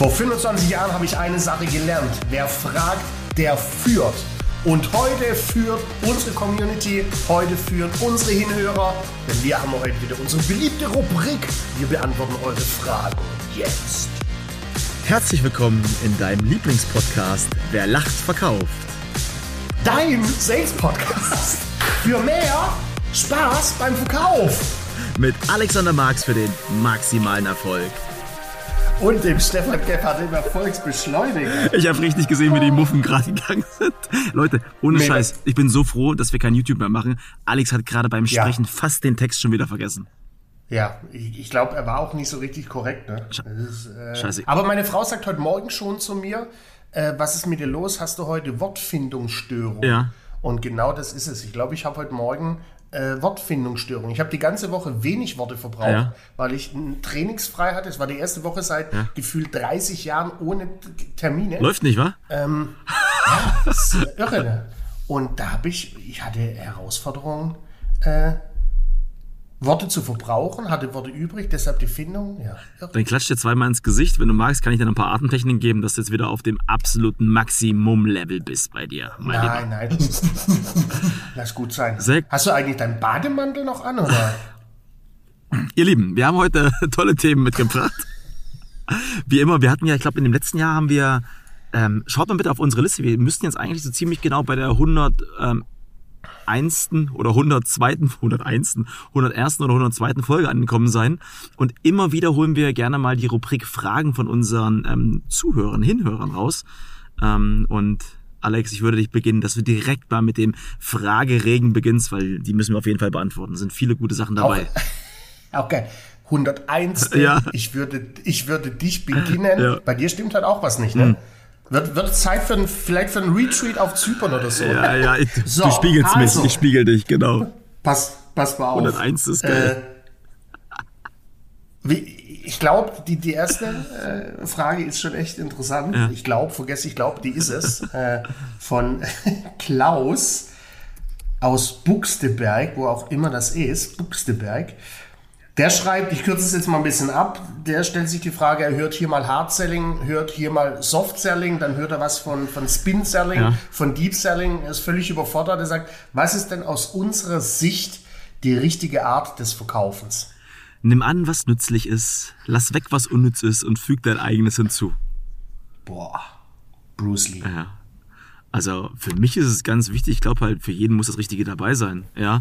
Vor 25 Jahren habe ich eine Sache gelernt. Wer fragt, der führt. Und heute führt unsere Community, heute führen unsere Hinhörer, denn wir haben heute wieder unsere beliebte Rubrik. Wir beantworten eure Fragen jetzt. Herzlich willkommen in deinem Lieblingspodcast Wer lacht, verkauft. Dein Sales-Podcast für mehr Spaß beim Verkauf. Mit Alexander Marx für den maximalen Erfolg. Und dem Stefan Gebhardt, dem Erfolgsbeschleuniger. Ich habe richtig gesehen, wie die Muffen gerade gegangen sind. Leute, ohne Mega. Scheiß, ich bin so froh, dass wir kein YouTube mehr machen. Alex hat gerade beim Ja. Sprechen fast den Text schon wieder vergessen. Ja, ich, ich glaube, er war auch nicht so richtig korrekt. Ne? Ist, äh, Scheiße. Aber meine Frau sagt heute Morgen schon zu mir, äh, was ist mit dir los? Hast du heute Wortfindungsstörung? Ja. Und genau das ist es. Ich glaube, ich habe heute Morgen äh, Wortfindungsstörung. Ich habe die ganze Woche wenig Worte verbraucht, Ja. weil ich n- trainingsfrei hatte. Es war die erste Woche seit gefühlt 30 Jahren ohne Termine. Läuft nicht, wa? Das ist irre. Ne? Und da habe ich, ich hatte Herausforderungen, äh, Worte zu verbrauchen, hatte Worte übrig, deshalb die Findung. Ja. Dann klatscht dir zweimal ins Gesicht. Wenn du magst, kann ich dir ein paar Atemtechniken geben, dass du jetzt wieder auf dem absoluten Maximum-Level bist bei dir. Mein Lieber. Nein, nein. Lass gut sein. Sehr- Hast du eigentlich deinen Bademantel noch an? Oder? Ihr Lieben, wir haben heute tolle Themen mitgebracht. Wie immer, wir hatten ja, ich glaube, in dem letzten Jahr haben wir, ähm, schaut mal bitte auf unsere Liste, wir müssten jetzt eigentlich so ziemlich genau bei der 100, ähm, 1. oder 102., 101., 101. oder 102. Folge angekommen sein. Und immer wieder holen wir gerne mal die Rubrik Fragen von unseren ähm, Zuhörern, Hinhörern raus. Ähm, und Alex, ich würde dich beginnen, dass du direkt mal mit dem Frageregen beginnst, weil die müssen wir auf jeden Fall beantworten. Es sind viele gute Sachen dabei. Okay. 101. Ja. Ich, würde, ich würde dich beginnen. Ja. Bei dir stimmt halt auch was nicht, ne? Wird, wird Zeit für ein, vielleicht für ein Retreat auf Zypern oder so. Ja, ja, ich, So, du spiegelst also. mich, ich spiegel dich, genau. Pass, pass mal auf. 101 ist geil. Wie, ich glaube, die, die erste äh, Frage ist schon echt interessant. Ja. Ich glaube, vergesse ich glaube, die ist es. äh, von Klaus aus Buxteberg, wo auch immer das ist, Buxteberg. Der schreibt, ich kürze es jetzt mal ein bisschen ab, der stellt sich die Frage, er hört hier mal Hard Selling, hört hier mal Soft Selling, dann hört er was von, von Spin Selling, Ja. von Deep Selling, er ist völlig überfordert. Er sagt, was ist denn aus unserer Sicht die richtige Art des Verkaufens? Nimm an, was nützlich ist, lass weg, was unnütz ist und füg dein eigenes hinzu. Boah, Bruce Lee. Ja. Also für mich ist es ganz wichtig, ich glaube halt, für jeden muss das Richtige dabei sein. Ja.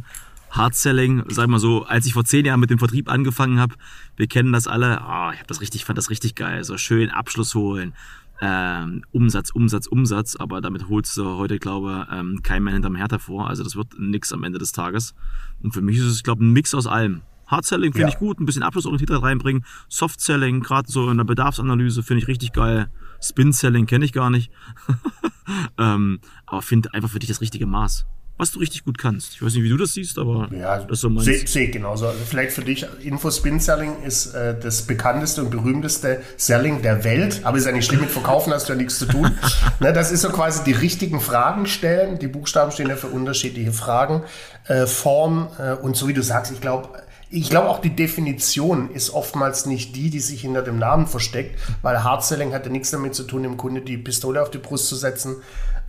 Hard Selling, sag mal so, als ich vor zehn Jahren mit dem Vertrieb angefangen habe, wir kennen das alle, ah, ich hab das richtig, fand das richtig geil. So schön Abschluss holen, ähm, Umsatz, Umsatz, Umsatz, aber damit holst du heute, glaube ähm, kein mehr hinterm Herd hervor. Also das wird nix am Ende des Tages. Und für mich ist es, glaube ein Mix aus allem. Hard Selling finde Ja. ich gut, ein bisschen Abschlussorientiertheit reinbringen. Soft Selling, gerade so in der Bedarfsanalyse, finde ich richtig geil. Spin Selling kenne ich gar nicht. ähm, aber finde einfach für dich das richtige Maß. Was du richtig gut kannst. Ich weiß nicht, wie du das siehst, aber Ja, das so mein sehe seh ich genauso. Also vielleicht für dich, Info-Spin-Selling ist äh, das bekannteste und berühmteste Selling der Welt. Aber ist ja nicht schlimm, mit Verkaufen hast du ja nichts zu tun. ne, das ist so quasi die richtigen Fragen stellen. Die Buchstaben stehen ja für unterschiedliche Fragen, äh, Form äh, und so wie du sagst, ich glaube, ich glaube auch die Definition ist oftmals nicht die, die sich hinter dem Namen versteckt, weil Hard Selling hat ja nichts damit zu tun, dem Kunde die Pistole auf die Brust zu setzen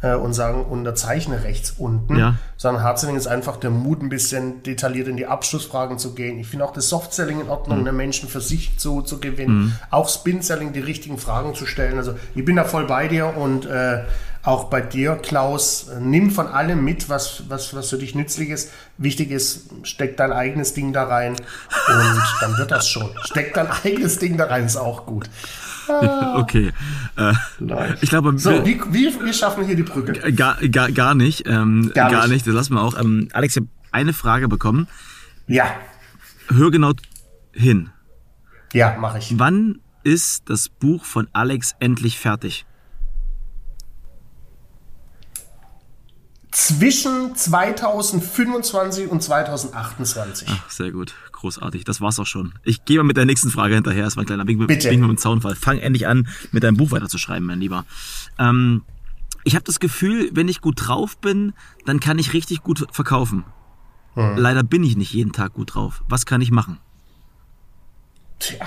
äh, und sagen, unterzeichne rechts unten Ja. Sondern Hardselling ist einfach der Mut, ein bisschen detailliert in die Abschlussfragen zu gehen. Ich finde auch das Softselling in Ordnung, den Menschen für sich zu, zu gewinnen. Auch Spin-Selling, die richtigen Fragen zu stellen. Also ich bin da voll bei dir und äh, auch bei dir, Klaus. Nimm von allem mit, was, was, was für dich nützlich ist. Wichtig ist, steck dein eigenes Ding da rein und dann wird das schon. Steck dein eigenes Ding da rein, ist auch gut. Okay. Äh, ich glaube, So, wir- wie, wie, wir schaffen hier die Brücke. gar, gar, gar nicht. Ähm, Gar gar, nicht. Das lassen wir auch. Ähm, Alex, ich habe eine Frage bekommen. Ja, Hör genau hin. ja, mache ich. Wann ist das Buch von Alex endlich fertig? Zwischen 2025 und 2028. Sehr gut, großartig. Das war's auch schon. Ich gehe mal mit der nächsten Frage hinterher. Das war ein kleiner Wink mit, Bitte. Wink mit dem Zaunfall. Fang endlich an, mit deinem Buch weiterzuschreiben, mein Lieber. Ähm, ich habe das Gefühl, wenn ich gut drauf bin, dann kann ich richtig gut verkaufen. Leider bin ich nicht jeden Tag gut drauf. Was kann ich machen? Tja.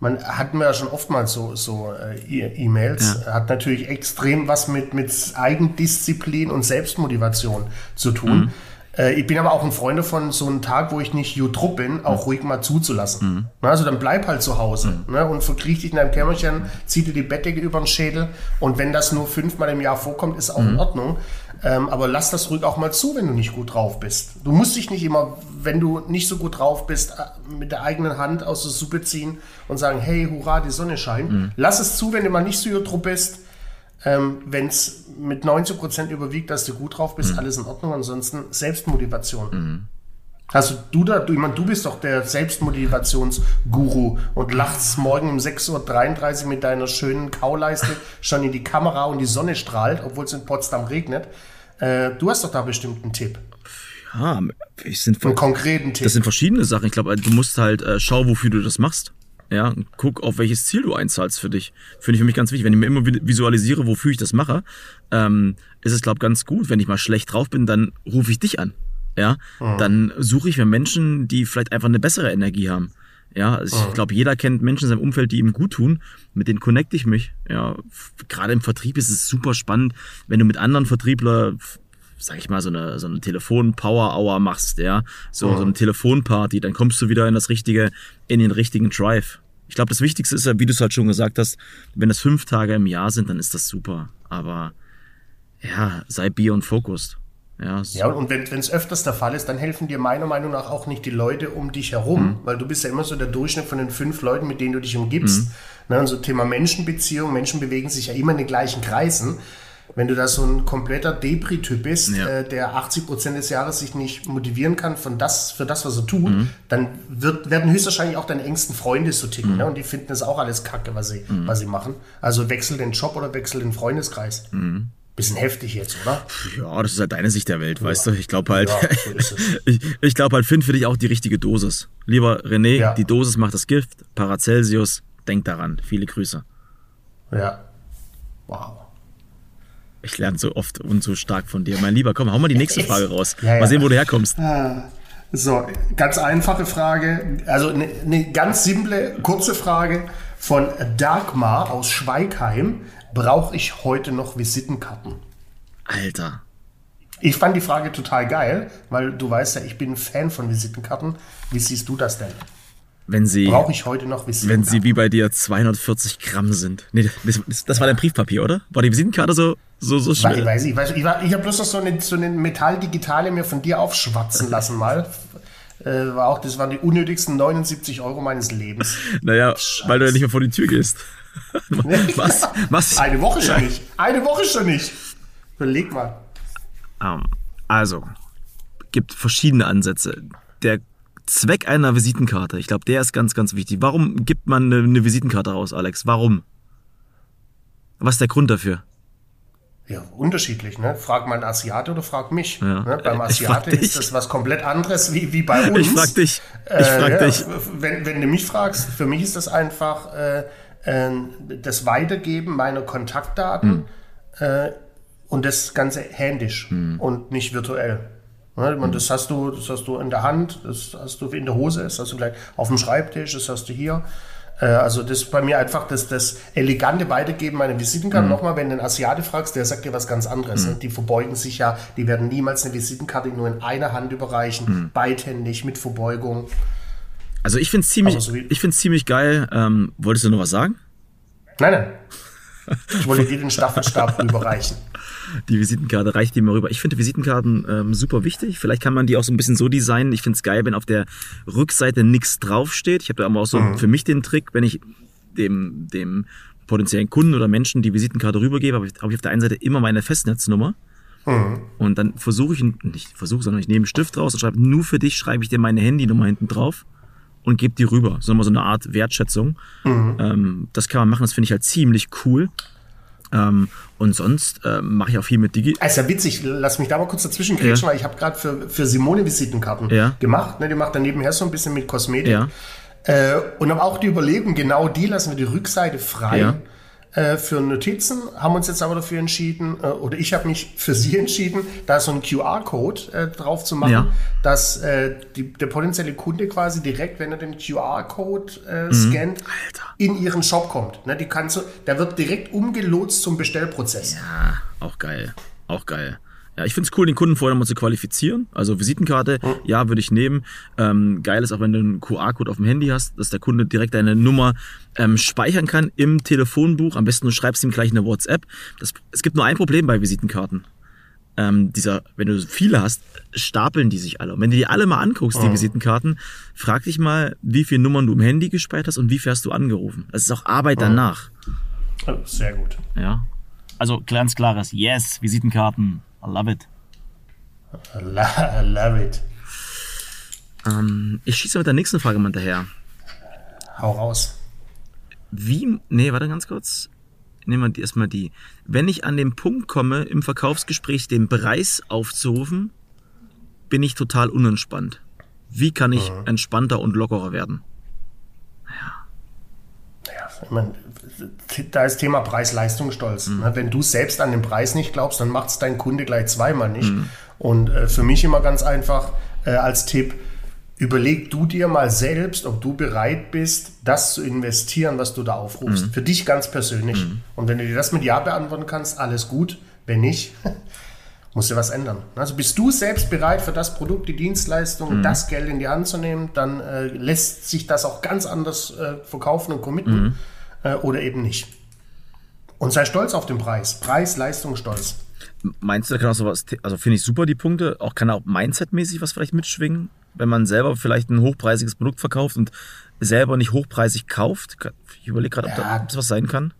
man hat mir ja schon oftmals so, so äh, E- E-Mails, hat natürlich extrem was mit, mit Eigendisziplin und Selbstmotivation zu tun. Äh, ich bin aber auch ein Freund davon, so einen Tag, wo ich nicht Jutrupp bin, auch ruhig mal zuzulassen. Na, Also dann bleib halt zu Hause ne, und verkriech dich in deinem Kämmerchen, zieh dir die Bettdecke über den Schädel und wenn das nur fünfmal im Jahr vorkommt, ist auch in Ordnung. Ähm, aber lass das ruhig auch mal zu, wenn du nicht gut drauf bist. Du musst dich nicht immer, wenn du nicht so gut drauf bist, äh, mit der eigenen Hand aus der Suppe ziehen und sagen, hey, hurra, die Sonne scheint. Lass es zu, wenn du mal nicht so Jutrupp bist. Ähm, wenn es mit 90% überwiegt, dass du gut drauf bist, alles in Ordnung. Ansonsten Selbstmotivation. Also du da, du, ich meine, du bist doch der Selbstmotivationsguru und lachst morgen um 6.33 Uhr mit deiner schönen Kauleiste schon in die Kamera und die Sonne strahlt, obwohl es in Potsdam regnet. Äh, du hast doch da bestimmt einen Tipp, Ja, ich sind einen konkreten Tipp. Das sind verschiedene Sachen. Ich glaube, du musst halt äh, schau, wofür du das machst. Ja, und guck, auf welches Ziel du einzahlst für dich. Finde ich für mich ganz wichtig. Wenn ich mir immer vi- visualisiere, wofür ich das mache, ähm, ist es, glaube ich, ganz gut. Wenn ich mal schlecht drauf bin, dann rufe ich dich an. Ja, dann suche ich mir Menschen, die vielleicht einfach eine bessere Energie haben. Ja, also ich glaube, jeder kennt Menschen in seinem Umfeld, die ihm gut tun. Mit denen connecte ich mich. Ja, gerade im Vertrieb ist es super spannend, wenn du mit anderen Vertriebler sag ich mal, so eine, so eine Telefon-Power-Hour machst, ja, so, so eine Telefonparty, dann kommst du wieder in das richtige, in den richtigen Drive. Ich glaube, das Wichtigste ist ja, wie du es halt schon gesagt hast, wenn das fünf Tage im Jahr sind, dann ist das super. Aber ja, sei Bier und Fokus. Ja, so. Ja, und wenn es öfters der Fall ist, dann helfen dir meiner Meinung nach auch nicht die Leute um dich herum, weil du bist ja immer so der Durchschnitt von den fünf Leuten, mit denen du dich umgibst. Ne, und so Thema Menschenbeziehung, Menschen bewegen sich ja immer in den gleichen Kreisen. Wenn du da so ein kompletter Depri-Typ bist, Ja. äh, der 80 Prozent des Jahres sich nicht motivieren kann von das, für das, was er tut, dann wird, werden höchstwahrscheinlich auch deine engsten Freunde so ticken. Ne? Und die finden das auch alles kacke, was sie, was sie machen. Also wechsel den Job oder wechsel den Freundeskreis. Bisschen heftig jetzt, oder? ja, das ist halt deine Sicht der Welt, weißt du? Ich glaube halt, Ja, so ich, ich glaube halt, find für dich auch die richtige Dosis. Lieber René, Ja. die Dosis macht das Gift. Paracelsius, denk daran. Viele Grüße. Ja. Wow. Ich lerne so oft und so stark von dir. Mein Lieber, komm, hau mal die nächste Frage raus. Ja, ja. Mal sehen, wo du herkommst. So, ganz einfache Frage. Also eine ne ganz simple, kurze Frage von Dagmar aus Schweigheim. Brauche ich heute noch Visitenkarten? Alter. Ich fand die Frage total geil, weil du weißt ja, ich bin ein Fan von Visitenkarten. Wie siehst du das denn? Wenn sie, Brauche ich heute noch wenn Visitenkarten? sie wie bei dir 240 Gramm sind. Nee, das, das, war dein Briefpapier, oder? War die Visitenkarte so, so, so Ich schwer? weiß, ich weiß, ich, war- ich habe bloß noch so eine, so eine Metalldigitale mir von dir aufschwatzen lassen mal. Äh, war auch, das waren die unnötigsten 79 Euro meines Lebens. Naja, weil du ja nicht mehr vor die Tür gehst. Was? Was? Eine Woche schon nicht. Eine Woche schon nicht. Überleg mal. Ähm, also, gibt verschiedene Ansätze. Der Zweck einer Visitenkarte, ich glaube, der ist ganz, ganz wichtig. Warum gibt man eine, eine Visitenkarte raus, Alex? Warum? Was ist der Grund dafür? Ja, unterschiedlich, ne? Frag mal einen Asiate oder frag mich. Ja. Ne? Beim dich. ist das was komplett anderes wie, wie bei uns. Ich frag dich. Ich Äh, frag ja, dich. Wenn, wenn du mich fragst, für mich ist das einfach äh, äh, das Weitergeben meiner Kontaktdaten Hm. äh, und das Ganze händisch und nicht virtuell. Ne? Und das hast du, das hast du in der Hand, das hast du in der Hose, das hast du gleich auf dem Schreibtisch, das hast du hier. Äh, Also das ist bei mir einfach das, das elegante Weitergeben meiner Visitenkarte. Mhm. Nochmal, wenn du einen Asiate fragst, der sagt dir was ganz anderes. ne? Die verbeugen sich ja, die werden niemals eine Visitenkarte nur in einer Hand überreichen, Mhm. beidhändig, mit Verbeugung. Also ich finde es ziemlich, so wie- ich find's ziemlich geil. Ähm, wolltest du noch was sagen? Nein, nein. Ich wollte dir den Staffelstab überreichen. Die Visitenkarte reicht dir mal rüber. Ich finde Visitenkarten ähm, super wichtig. Vielleicht kann man die auch so ein bisschen so designen. Ich finde es geil, wenn auf der Rückseite nichts draufsteht. Ich habe da aber auch so für mich den Trick, wenn ich dem, dem potenziellen Kunden oder Menschen die Visitenkarte rübergebe, habe ich, hab ich auf der einen Seite immer meine Festnetznummer. Und dann versuche ich, nicht versuche, sondern ich nehme einen Stift raus und schreibe, nur für dich schreibe ich dir meine Handynummer hinten drauf und gebe die rüber. So immer so eine Art Wertschätzung. Ähm, das kann man machen, das finde ich halt ziemlich cool. Ähm, und sonst ähm, mache ich auch viel mit Digi. Also ja witzig, lass mich da mal kurz dazwischen kretschen, weil ich habe gerade für, für Simone Visitenkarten Ja. gemacht. Ne, die macht dann nebenher so ein bisschen mit Kosmetik. Ja. Äh, und habe auch die Überlegung, genau die lassen wir die Rückseite frei. Äh, für Notizen, haben uns jetzt aber dafür entschieden, äh, oder ich habe mich für sie entschieden, da so einen QR-Code äh, drauf zu machen, Ja. dass äh, die, der potenzielle Kunde quasi direkt, wenn er den QR-Code äh, Mhm. scannt, in ihren Shop kommt. Ne, die kannst du, der wird direkt umgelotst zum Bestellprozess. Ja, auch geil. Auch geil. Ja, ich finde es cool, den Kunden vorher mal zu qualifizieren. Also Visitenkarte, ja, würde ich nehmen. Ähm, geil ist auch, wenn du einen QR-Code auf dem Handy hast, dass der Kunde direkt deine Nummer ähm, speichern kann im Telefonbuch. Am besten du schreibst ihm gleich eine WhatsApp. Das, es gibt nur ein Problem bei Visitenkarten. Ähm, dieser, wenn du viele hast, stapeln die sich alle. Und wenn du die alle mal anguckst, die Visitenkarten, frag dich mal, wie viele Nummern du im Handy gespeichert hast und wie viel hast du angerufen. Das ist auch Arbeit danach. Oh, Sehr gut. Ja. Also ganz klares Yes, Visitenkarten. I love it. La- Love it. Ähm, ich schieße mit der nächsten Frage mal hinterher. Hau raus. Wie, nee, warte ganz kurz. Nehmen wir erstmal die. Wenn ich an den Punkt komme, im Verkaufsgespräch den Preis aufzurufen, bin ich total unentspannt. Wie kann ich entspannter und lockerer werden? Ich mein, da ist Thema Preis-Leistungsstolz. Ne? Wenn du selbst an den Preis nicht glaubst, dann macht es dein Kunde gleich zweimal nicht. Und äh, für mich immer ganz einfach äh, als Tipp, überleg du dir mal selbst, ob du bereit bist, das zu investieren, was du da aufrufst. Für dich ganz persönlich. Und wenn du dir das mit Ja beantworten kannst, alles gut. Wenn nicht, musst du was ändern. Also bist du selbst bereit für das Produkt, die Dienstleistung, das Geld in die Hand zu nehmen, dann äh, lässt sich das auch ganz anders äh, verkaufen und committen äh, oder eben nicht. Und sei stolz auf den Preis. Preis, Leistung, Stolz. Meinst du, da kann auch sowas, also finde ich super die Punkte, auch kann auch Mindset-mäßig was vielleicht mitschwingen, wenn man selber vielleicht ein hochpreisiges Produkt verkauft und selber nicht hochpreisig kauft? Ich überlege gerade, ob Ja. da das was sein kann.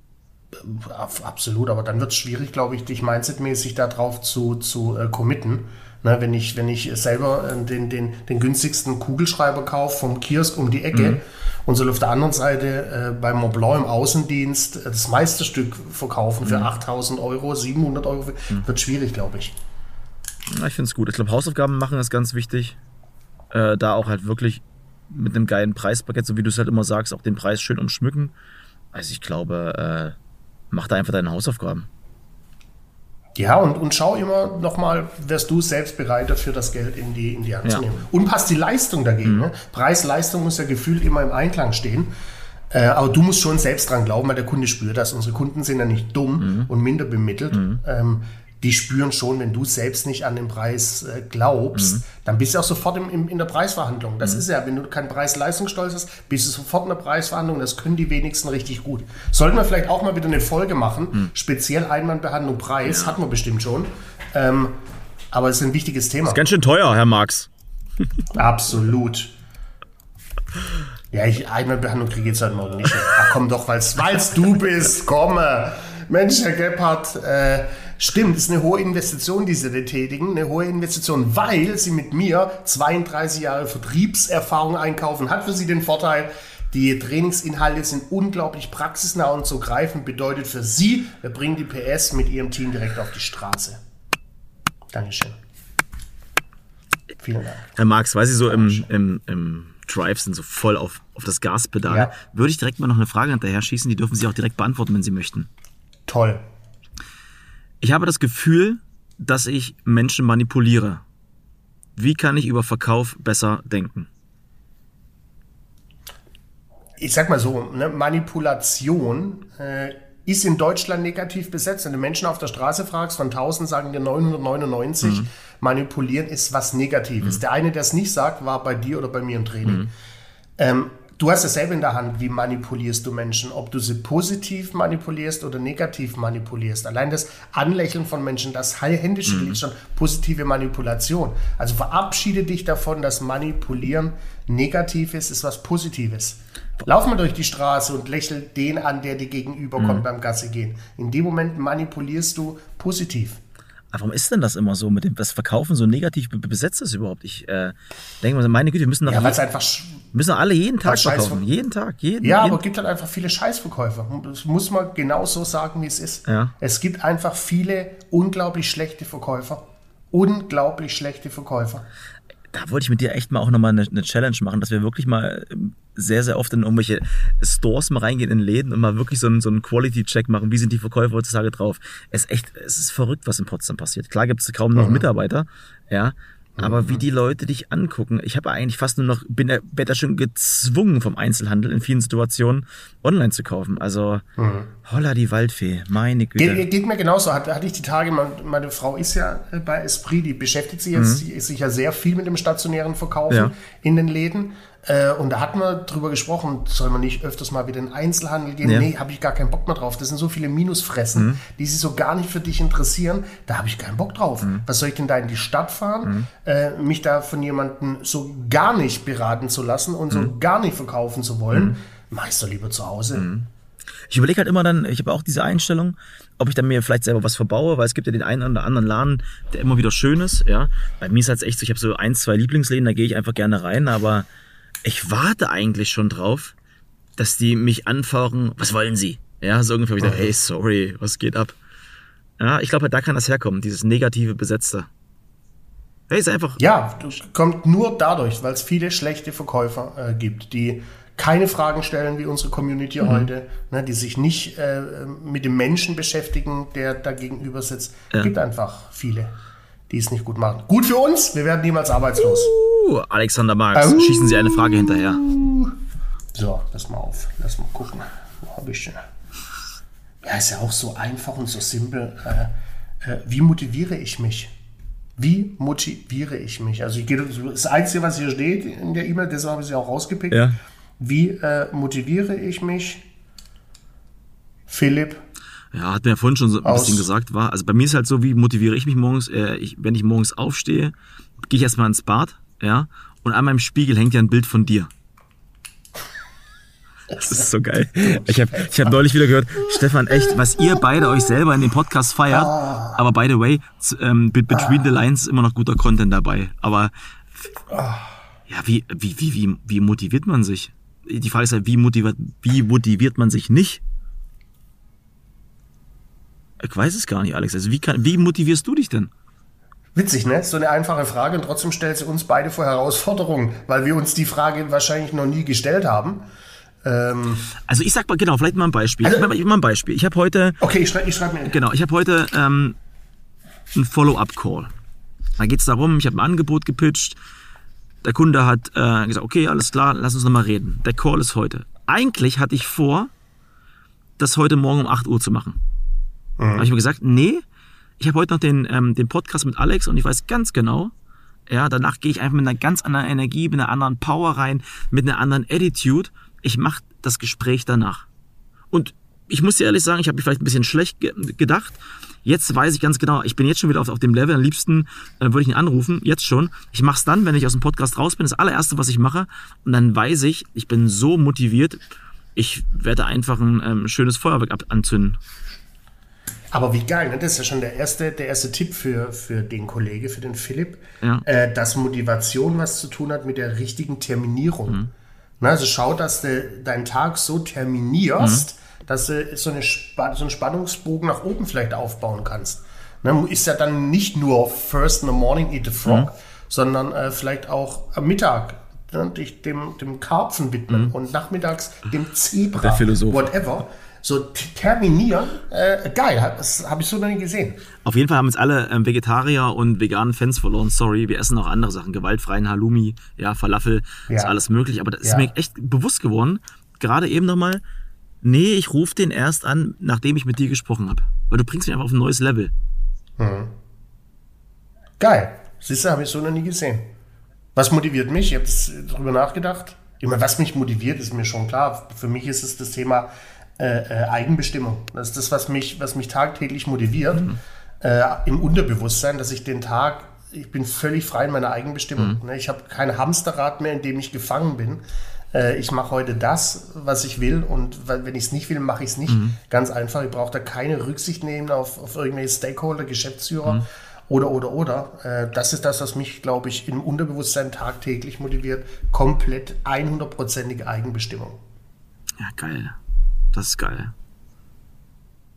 Ab- Absolut, aber dann wird es schwierig, glaube ich, dich mindsetmäßig darauf zu, zu äh, committen. Ne, wenn, ich, wenn ich selber äh, den, den, den günstigsten Kugelschreiber kaufe vom Kiosk um die Ecke und soll auf der anderen Seite äh, bei Mont Blanc im Außendienst äh, das Meisterstück verkaufen für 8000 Euro, 700 Euro, wird schwierig, glaube ich. Ja, ich finde es gut. Ich glaube, Hausaufgaben machen ist ganz wichtig. Äh, da auch halt wirklich mit einem geilen Preispaket, so wie du es halt immer sagst, auch den Preis schön umschmücken. Also ich glaube, äh, mach da einfach deine Hausaufgaben. Ja, und, und schau immer nochmal, wärst du selbst bereit dafür, das Geld in die, in die Hand Ja. zu nehmen. Und passt die Leistung dagegen. Ne? Preis, Leistung muss ja gefühlt immer im Einklang stehen. Äh, aber du musst schon selbst dran glauben, weil der Kunde spürt das. Unsere Kunden sind ja nicht dumm und minder bemittelt. Ähm, die spüren schon, wenn du selbst nicht an den Preis äh, glaubst, dann bist du auch sofort im, im, in der Preisverhandlung. Das ist ja, wenn du keinen Preis-Leistungsstolz hast, bist du sofort in der Preisverhandlung. Das können die wenigsten richtig gut. Sollten wir vielleicht auch mal wieder eine Folge machen, speziell Einwandbehandlung Preis, hatten wir bestimmt schon. Ähm, aber es ist ein wichtiges Thema. Ganz schön teuer, Herr Marx. Absolut. Ja, ich Einwandbehandlung kriege ich jetzt heute Morgen nicht. Ach komm doch, weil's, weil's du bist, komme. Mensch, Herr Gebhardt, äh, stimmt, ist eine hohe Investition, die Sie da tätigen. Eine hohe Investition, weil Sie mit mir 32 Jahre Vertriebserfahrung einkaufen. Hat für Sie den Vorteil, die Trainingsinhalte sind unglaublich praxisnah und zu greifen. Bedeutet für Sie, wir bringen die PS mit Ihrem Team direkt auf die Straße. Dankeschön. Vielen Dank. Herr Marx, weil Sie so im, im, im Drive sind, so voll auf, auf das Gaspedal, Ja. würde ich direkt mal noch eine Frage hinterher schießen. Die dürfen Sie auch direkt beantworten, wenn Sie möchten. Toll. Ich habe das Gefühl, dass ich Menschen manipuliere. Wie kann ich über Verkauf besser denken? ich sag mal so, ne, Manipulation äh, ist in Deutschland negativ besetzt. Wenn du Menschen auf der Straße fragst, von 1000 sagen dir 999, manipulieren ist was Negatives. Der eine, der es nicht sagt, war bei dir oder bei mir im Training. Ähm, du hast es selber in der Hand, wie manipulierst du Menschen, ob du sie positiv manipulierst oder negativ manipulierst. Allein das Anlächeln von Menschen, das Händeschütteln ist schon positive Manipulation. Also verabschiede dich davon, dass Manipulieren negativ ist, ist was Positives. Lauf mal durch die Straße und lächel den an, der dir gegenüberkommt beim Gasse gehen. In dem Moment manipulierst du positiv. Aber warum ist denn das immer so mit dem das Verkaufen so negativ be- besetzt ist überhaupt? Ich äh, denke mal, meine Güte, wir müssen doch, Ja, weil je, es einfach müssen alle jeden Tag verkaufen. Jeden Tag, jeden, Ja, jeden aber es gibt halt einfach viele Scheißverkäufer. Das muss man genau so sagen, wie es ist. Ja. Es gibt einfach viele unglaublich schlechte Verkäufer. Unglaublich schlechte Verkäufer. Da wollte ich mit dir echt mal auch nochmal eine, eine Challenge machen, dass wir wirklich mal ähm, sehr, sehr oft in irgendwelche Stores mal reingehen in Läden und mal wirklich so einen, so einen Quality-Check machen. Wie sind die Verkäufer heutzutage drauf? Es ist echt, es ist verrückt, was in Potsdam passiert. Klar gibt es kaum noch Mhm. Mitarbeiter, ja. Aber wie die Leute dich angucken, ich habe eigentlich fast nur noch, bin da, schon gezwungen vom Einzelhandel in vielen Situationen online zu kaufen. Also, holla die Waldfee, meine Güte. Geht, geht mir genauso. Hatte, hatte ich die Tage, meine, Frau ist ja äh, bei Esprit, die beschäftigt sich jetzt ist sich ja sehr viel mit dem stationären Verkaufen Ja. in den Läden. Äh, und da hatten wir drüber gesprochen, soll man nicht öfters mal wieder in den Einzelhandel gehen? Ja. Nee, habe ich gar keinen Bock mehr drauf. Das sind so viele Minusfressen, die sich so gar nicht für dich interessieren. Da habe ich keinen Bock drauf. Was soll ich denn da in die Stadt fahren, äh, mich da von jemandem so gar nicht beraten zu lassen und so gar nicht verkaufen zu wollen? Mach ich's doch lieber zu Hause. Ich überlege halt immer dann, ich habe auch diese Einstellung, ob ich dann mir vielleicht selber was verbaue, weil es gibt ja den einen oder anderen Laden, der immer wieder schön ist, ja. Bei mir ist halt echt so, ich habe so ein, zwei Lieblingsläden, da gehe ich einfach gerne rein, aber ich warte eigentlich schon drauf, dass die mich anfahren, was wollen sie? Ja, so ungefähr wieder, hey, sorry, was geht ab? Ja, ich glaube, da kann das herkommen, dieses negative Besetzte. Hey, ist einfach, Ja, das kommt nur dadurch, weil es viele schlechte Verkäufer äh, gibt, die keine Fragen stellen wie unsere Community heute, ne, die sich nicht äh, mit dem Menschen beschäftigen, der da gegenüber sitzt. Ja. gibt einfach viele, die es nicht gut machen. Gut für uns, wir werden niemals arbeitslos. uh, Alexander Marx, Au. schießen Sie eine Frage hinterher. So, lass mal auf, lass mal gucken. Wo habe ich denn? Ja, ist ja auch so einfach und so simpel. Äh, äh, wie motiviere ich mich? Wie motiviere ich mich? Also ich gehe, das Einzige, was hier steht in der E-Mail, deshalb habe ich sie auch rausgepickt. Ja. Wie äh, motiviere ich mich? Philipp, Ja, hat mir ja vorhin schon so ein Aus- bisschen gesagt, war. Also bei mir ist halt so, wie motiviere ich mich morgens, äh, ich, wenn ich morgens aufstehe, gehe ich erstmal ins Bad, ja, und an meinem Spiegel hängt ja ein Bild von dir. Das ist so geil. Ich habe ich hab neulich wieder gehört, Stefan, echt, was ihr beide euch selber in dem Podcast feiert, aber by the way, ähm, be- Between the Lines ist immer noch guter Content dabei. Aber ja, wie, wie, wie, wie, wie motiviert man sich? Die Frage ist halt, wie motiviert, wie motiviert man sich nicht? Ich weiß es gar nicht, Alex. Also wie, kann, wie motivierst du dich denn? witzig, ne? So eine einfache Frage und trotzdem stellt sie uns beide vor Herausforderungen, weil wir uns die Frage wahrscheinlich noch nie gestellt haben. Ähm, Also ich sag mal, genau, vielleicht mal ein Beispiel. Also- ich mal ein Beispiel. Ich habe heute, okay, ich schreibe schreib mir. genau, ich habe heute ähm, einen Follow-up-Call. Da geht es darum, ich habe ein Angebot gepitcht. Der Kunde hat äh, gesagt, okay, alles klar, lass uns nochmal reden. Der Call ist heute. Eigentlich hatte ich vor, das heute Morgen um 8 Uhr zu machen. Habe ich mir gesagt, nee, ich habe heute noch den, ähm, den Podcast mit Alex und ich weiß ganz genau, ja, danach gehe ich einfach mit einer ganz anderen Energie, mit einer anderen Power rein, mit einer anderen Attitude. Ich mache das Gespräch danach. Und ich muss dir ehrlich sagen, ich habe mich vielleicht ein bisschen schlecht ge gedacht. Jetzt weiß ich ganz genau, ich bin jetzt schon wieder auf, auf dem Level. Am liebsten äh, würde ich ihn anrufen, jetzt schon. Ich mache es dann, wenn ich aus dem Podcast raus bin, das allererste, was ich mache. Und dann weiß ich, ich bin so motiviert, ich werde einfach ein ähm, schönes Feuerwerk anzünden. Aber wie geil, ne? Das ist ja schon der erste, der erste Tipp für, für den Kollege, für den Philipp, Ja. äh, dass Motivation was zu tun hat mit der richtigen Terminierung. Mhm. Na, also schau, dass du deinen Tag so terminierst, Mhm. dass du so, eine, Spa- so einen Spannungsbogen nach oben vielleicht aufbauen kannst. Ne, ist ja dann nicht nur first in the morning eat the frog, Mhm. sondern äh, vielleicht auch am Mittag ne, dich dem, dem Karpfen widmen und nachmittags dem Zebra, Mhm. Whatever. So terminieren, äh, geil, hab- das habe ich so noch nie gesehen. Auf jeden Fall haben jetzt alle ähm, Vegetarier und veganen Fans verloren. Sorry, wir essen auch andere Sachen. Gewaltfreien Halloumi, ja, Falafel, ist Ja. alles möglich. Aber das ist Ja. mir echt bewusst geworden, gerade eben nochmal, nee, ich rufe den erst an, nachdem ich mit dir gesprochen habe. Weil du bringst mich einfach auf ein neues Level. Geil. Siehst du, habe ich so noch nie gesehen. Was motiviert mich? Ich habe darüber nachgedacht. Ich meine, was mich motiviert, ist mir schon klar. Für mich ist es das Thema äh, äh, Eigenbestimmung. Das ist das, was mich, was mich tagtäglich motiviert. Äh, Im Unterbewusstsein, dass ich den Tag, ich bin völlig frei in meiner Eigenbestimmung. Ne? Ich habe kein Hamsterrad mehr, in dem ich gefangen bin. Äh, ich mache heute das, was ich will und wenn ich es nicht will, mache ich es nicht. Ganz einfach. Ich brauche da keine Rücksicht nehmen auf, auf irgendwelche Stakeholder, Geschäftsführer oder, oder, oder. Äh, das ist das, was mich, glaube ich, im Unterbewusstsein tagtäglich motiviert. Komplett 100%ige Eigenbestimmung. Ja, geil. Das ist geil.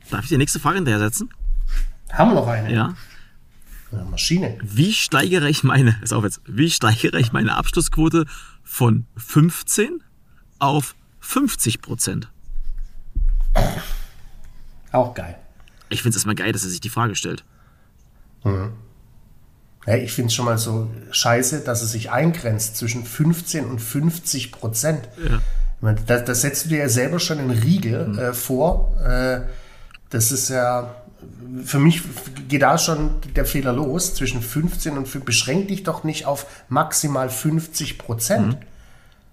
Darf ich die nächste Frage hinterher setzen? Haben wir noch eine? Ja. Eine Maschine. Wie steigere ich meine, ist auf jetzt, wie steigere ich meine Abschlussquote von 15 auf 50 Prozent? Auch geil. Ich finde es erstmal geil, dass er sich die Frage stellt. Ja, ich finde es schon mal so scheiße, dass es sich eingrenzt zwischen 15 und 50 Prozent. Ja. Da, da setzt du dir ja selber schon einen Riegel äh, vor. Äh, das ist ja, für mich geht da schon der Fehler los. Zwischen 15 und 5, beschränk dich doch nicht auf maximal 50 Prozent.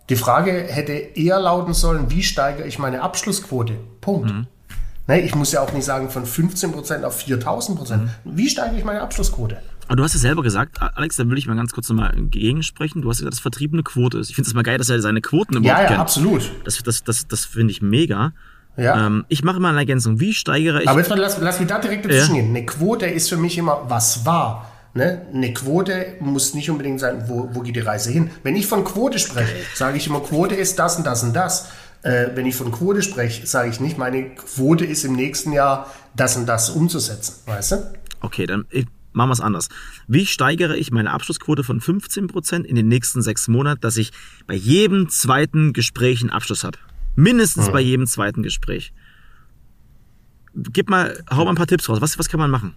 Die Frage hätte eher lauten sollen, wie steigere ich meine Abschlussquote? Punkt. Ne, ich muss ja auch nicht sagen von 15 Prozent auf 4000 Prozent. Wie steigere ich meine Abschlussquote? Aber du hast ja selber gesagt, Alex, da will ich mal ganz kurz nochmal gegensprechen. Du hast gesagt, dass Vertrieb eine Quote ist. Ich finde es mal geil, dass er seine Quoten überhaupt Ja, ja, kennt. absolut. Das, das, das, das finde ich mega. Ja. Ähm, ich mache mal eine Ergänzung. Wie steigere ich. Aber jetzt mal, lass, lass mich da direkt dazwischen gehen. Eine Quote ist für mich immer, was war. Ne? Eine Quote muss nicht unbedingt sein, wo, wo geht die Reise hin. Wenn ich von Quote spreche, sage ich immer, Quote ist das und das und das. Äh, wenn ich von Quote spreche, sage ich nicht, meine Quote ist im nächsten Jahr das und das umzusetzen. Weißt du? Okay, dann machen wir es anders. Wie steigere ich meine Abschlussquote von 15% in den nächsten sechs Monaten, dass ich bei jedem zweiten Gespräch einen Abschluss habe? Mindestens bei jedem zweiten Gespräch. Gib mal, hau mal ein paar Tipps raus. Was, was kann man machen?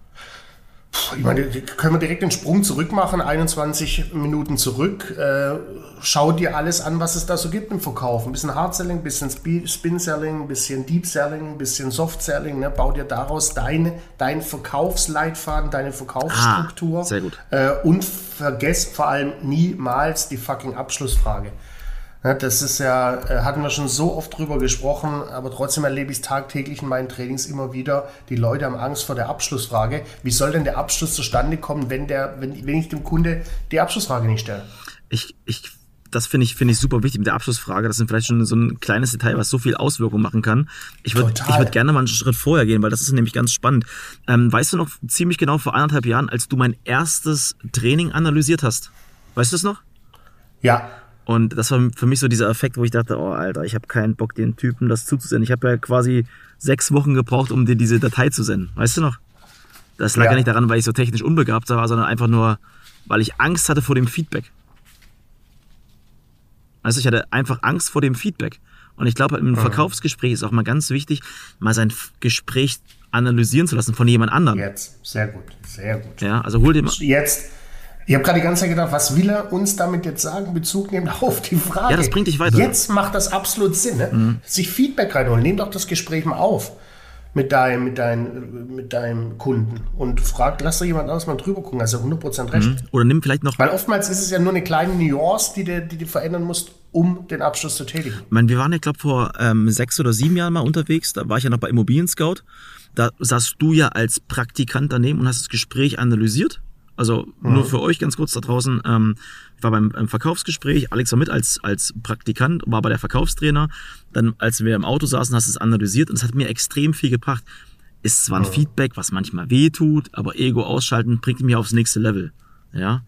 Ich meine, können wir direkt den Sprung zurück machen, 21 Minuten zurück. Äh, schau dir alles an, was es da so gibt im Verkauf. Ein bisschen Hard Selling, ein bisschen Spe- Spin Selling, ein bisschen Deep Selling, ein bisschen Soft Selling. Ne? Bau dir daraus deine, deinen Verkaufsleitfaden, deine Verkaufsstruktur. Ah, sehr gut. Äh, und vergess vor allem niemals die fucking Abschlussfrage. Ja, das ist ja, äh, hatten wir schon so oft drüber gesprochen, aber trotzdem erlebe ich es tagtäglich in meinen Trainings immer wieder. Die Leute haben Angst vor der Abschlussfrage. Wie soll denn der Abschluss zustande kommen, wenn, der, wenn, wenn ich dem Kunde die Abschlussfrage nicht stelle? Ich, ich, das finde ich, finde ich super wichtig mit der Abschlussfrage. Das ist vielleicht schon so ein kleines Detail, was so viel Auswirkungen machen kann. Ich würde würd gerne mal einen Schritt vorher gehen, weil das ist nämlich ganz spannend. Ähm, weißt du noch ziemlich genau vor anderthalb Jahren, als du mein erstes Training analysiert hast? Weißt du das noch? Ja, Und das war für mich so dieser Effekt, wo ich dachte, oh Alter, ich habe keinen Bock, den Typen das zuzusenden. Ich habe ja quasi sechs Wochen gebraucht, um dir diese Datei zu senden. Weißt du noch? Das lag ja, Ja. nicht daran, weil ich so technisch unbegabt war, sondern einfach nur, weil ich Angst hatte vor dem Feedback. Also ich hatte einfach Angst vor dem Feedback. Und ich glaube, im Verkaufsgespräch ist auch mal ganz wichtig, mal sein Gespräch analysieren zu lassen von jemand anderem. jetzt. Sehr gut, sehr gut. Ja, also hol dir mal. Jetzt. Ich habe gerade die ganze Zeit gedacht, was will er uns damit jetzt sagen, Bezug nehmen auf die Frage. Ja, das bringt dich weiter. Jetzt macht das absolut Sinn. Ne? Sich Feedback reinholen. Nimm doch das Gespräch mal auf mit deinem, mit deinem, mit deinem Kunden und frag, lass doch jemand anderes mal drüber gucken. Also 100% recht. Oder nimm vielleicht noch Weil oftmals ist es ja nur eine kleine Nuance, die du, die du verändern musst, um den Abschluss zu tätigen. Ich meine, wir waren ja, glaube vor ähm, sechs oder sieben Jahren mal unterwegs. Da war ich ja noch bei Immobilien Scout. Da saßt du ja als Praktikant daneben und hast das Gespräch analysiert. Also nur für euch ganz kurz da draußen. Ähm, ich war beim, beim Verkaufsgespräch. Alex war mit als, als Praktikant, war bei der Verkaufstrainer. Dann, als wir im Auto saßen, hast du es analysiert und es hat mir extrem viel gebracht. Ist zwar ein Feedback, was manchmal weh tut, aber Ego ausschalten bringt mich aufs nächste Level. Ja.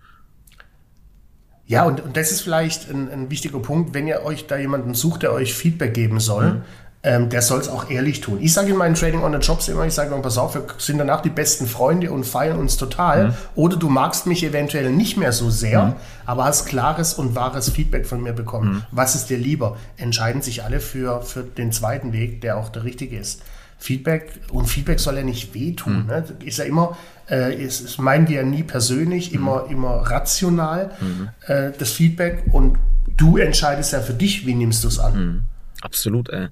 Ja, und, und das ist vielleicht ein, ein wichtiger Punkt, wenn ihr euch da jemanden sucht, der euch Feedback geben soll, ähm, der soll es auch ehrlich tun. Ich sage in meinen Trading on the Jobs immer, ich sage immer, pass auf, wir sind danach die besten Freunde und feiern uns total. Oder du magst mich eventuell nicht mehr so sehr, aber hast klares und wahres Feedback von mir bekommen. Was ist dir lieber? Entscheiden sich alle für, für den zweiten Weg, der auch der richtige ist. Feedback und Feedback soll ja nicht wehtun. Ne? Ist ja immer, äh, ist, ist, meinen wir ja nie persönlich, immer, immer rational äh, das Feedback und du entscheidest ja für dich, wie nimmst du es an. Absolut, ey.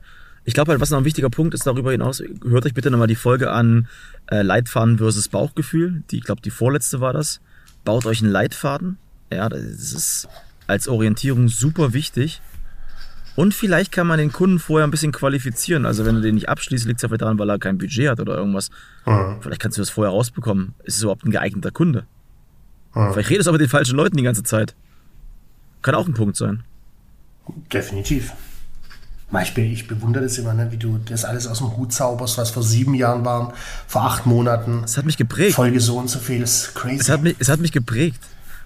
Ich glaube halt, was noch ein wichtiger Punkt ist darüber hinaus, hört euch bitte nochmal die Folge an äh, Leitfaden versus Bauchgefühl. Die, ich glaube, die vorletzte war das. Baut euch einen Leitfaden. Ja, das ist als Orientierung super wichtig. Und vielleicht kann man den Kunden vorher ein bisschen qualifizieren. Also wenn du den nicht abschließt, liegt es ja vielleicht daran, weil er kein Budget hat oder irgendwas. Vielleicht kannst du das vorher rausbekommen. Ist es überhaupt ein geeigneter Kunde? Vielleicht redest du aber mit den falschen Leuten die ganze Zeit. Kann auch ein Punkt sein. Definitiv. Ich, ich bewundere das immer, ne, wie du das alles aus dem Hut zauberst, was vor sieben Jahren waren, vor acht Monaten. Es hat mich geprägt. Folge so und so viel ist crazy. Es hat mich, es hat mich geprägt.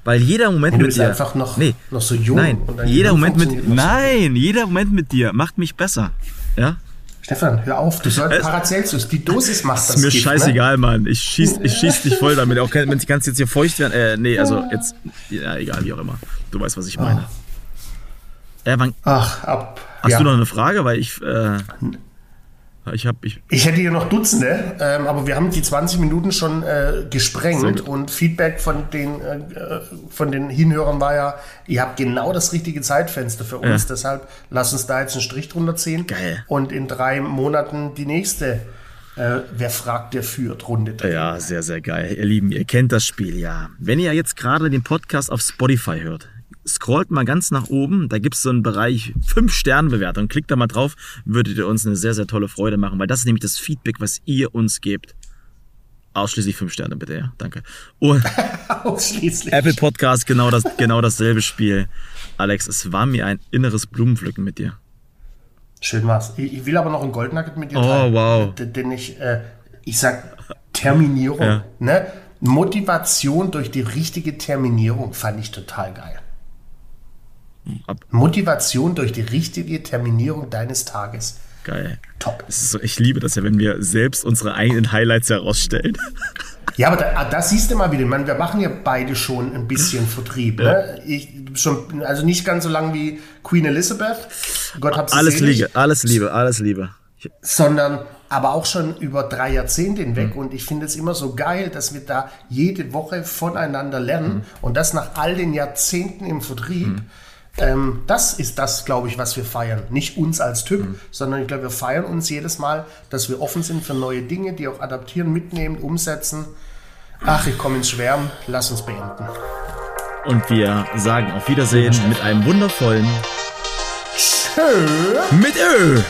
Weil jeder Moment Und du mit bist dir. einfach noch- nee, noch so jung Nein, jeder Moment mit. noch so. Nein, jeder Moment mit dir macht mich besser. Ja? Stefan, hör auf, du sollst Paracelsus, die Dosis macht das Ist mir Gift, scheißegal, Mann. Ich schieß, ich schieß dich voll damit. Auch wenn die ganze jetzt hier feucht werden. Äh, nee, also jetzt. Ja, egal, wie auch immer. Du weißt, was ich meine. Äh, wann, Ne? Ach, ab. Hast ja. du noch eine Frage? Weil ich. Äh, ich hab. Ich, Ich hätte hier noch Dutzende, ähm, aber wir haben die 20 Minuten schon äh, gesprengt und Feedback von den, äh, von den Hinhörern war ja, ihr habt genau das richtige Zeitfenster für uns, Ja. deshalb lass uns da jetzt einen Strich drunter ziehen Geil. und in drei Monaten die nächste äh, Wer fragt, der führt Runde drehen. ja, sehr, sehr geil. Ihr Lieben, ihr kennt das Spiel, ja. Wenn ihr jetzt gerade den Podcast auf Spotify hört, scrollt mal ganz nach oben, da gibt es so einen Bereich 5-Sterne-Bewertung. Klickt da mal drauf, würdet ihr uns eine sehr, sehr tolle Freude machen, weil das ist nämlich das Feedback, was ihr uns gebt. Ausschließlich 5 Sterne, bitte, ja. Danke. Und Ausschließlich. Apple Podcast, genau, das, genau dasselbe Spiel. Alex, es war mir ein inneres Blumenpflücken mit dir. Schön war's. Ich, will aber noch einen Goldnugget mit dir Oh, teilen. wow. D- Denn ich, äh, ich sag Terminierung. Ja. Ne? Motivation durch die richtige Terminierung fand ich total geil. Ab, Motivation durch die richtige Terminierung deines Tages. geil. Top. So, ich liebe das ja, wenn wir selbst unsere eigenen Highlights herausstellen. Ja, aber da, ah, das siehst du mal wieder. Meine, wir machen ja beide schon ein bisschen Vertrieb. Ne? Ich, schon, also nicht ganz so lang wie Queen Elizabeth. Gott hab sie Alles selig. Liebe, alles Liebe, alles Liebe. Sondern aber auch schon über drei Jahrzehnte hinweg. Mhm. Und ich finde es immer so geil, dass wir da jede Woche voneinander lernen Mhm. und das nach all den Jahrzehnten im Vertrieb. Ähm, das ist das, glaube ich, was wir feiern. Nicht uns als Typ, Mhm. sondern ich glaube, wir feiern uns jedes Mal, dass wir offen sind für neue Dinge, die auch adaptieren, mitnehmen, umsetzen. Ach, ich komme ins Schwärmen. Lass uns beenden. Und wir sagen auf Wiedersehen mit einem wundervollen Tschö. mit Ö.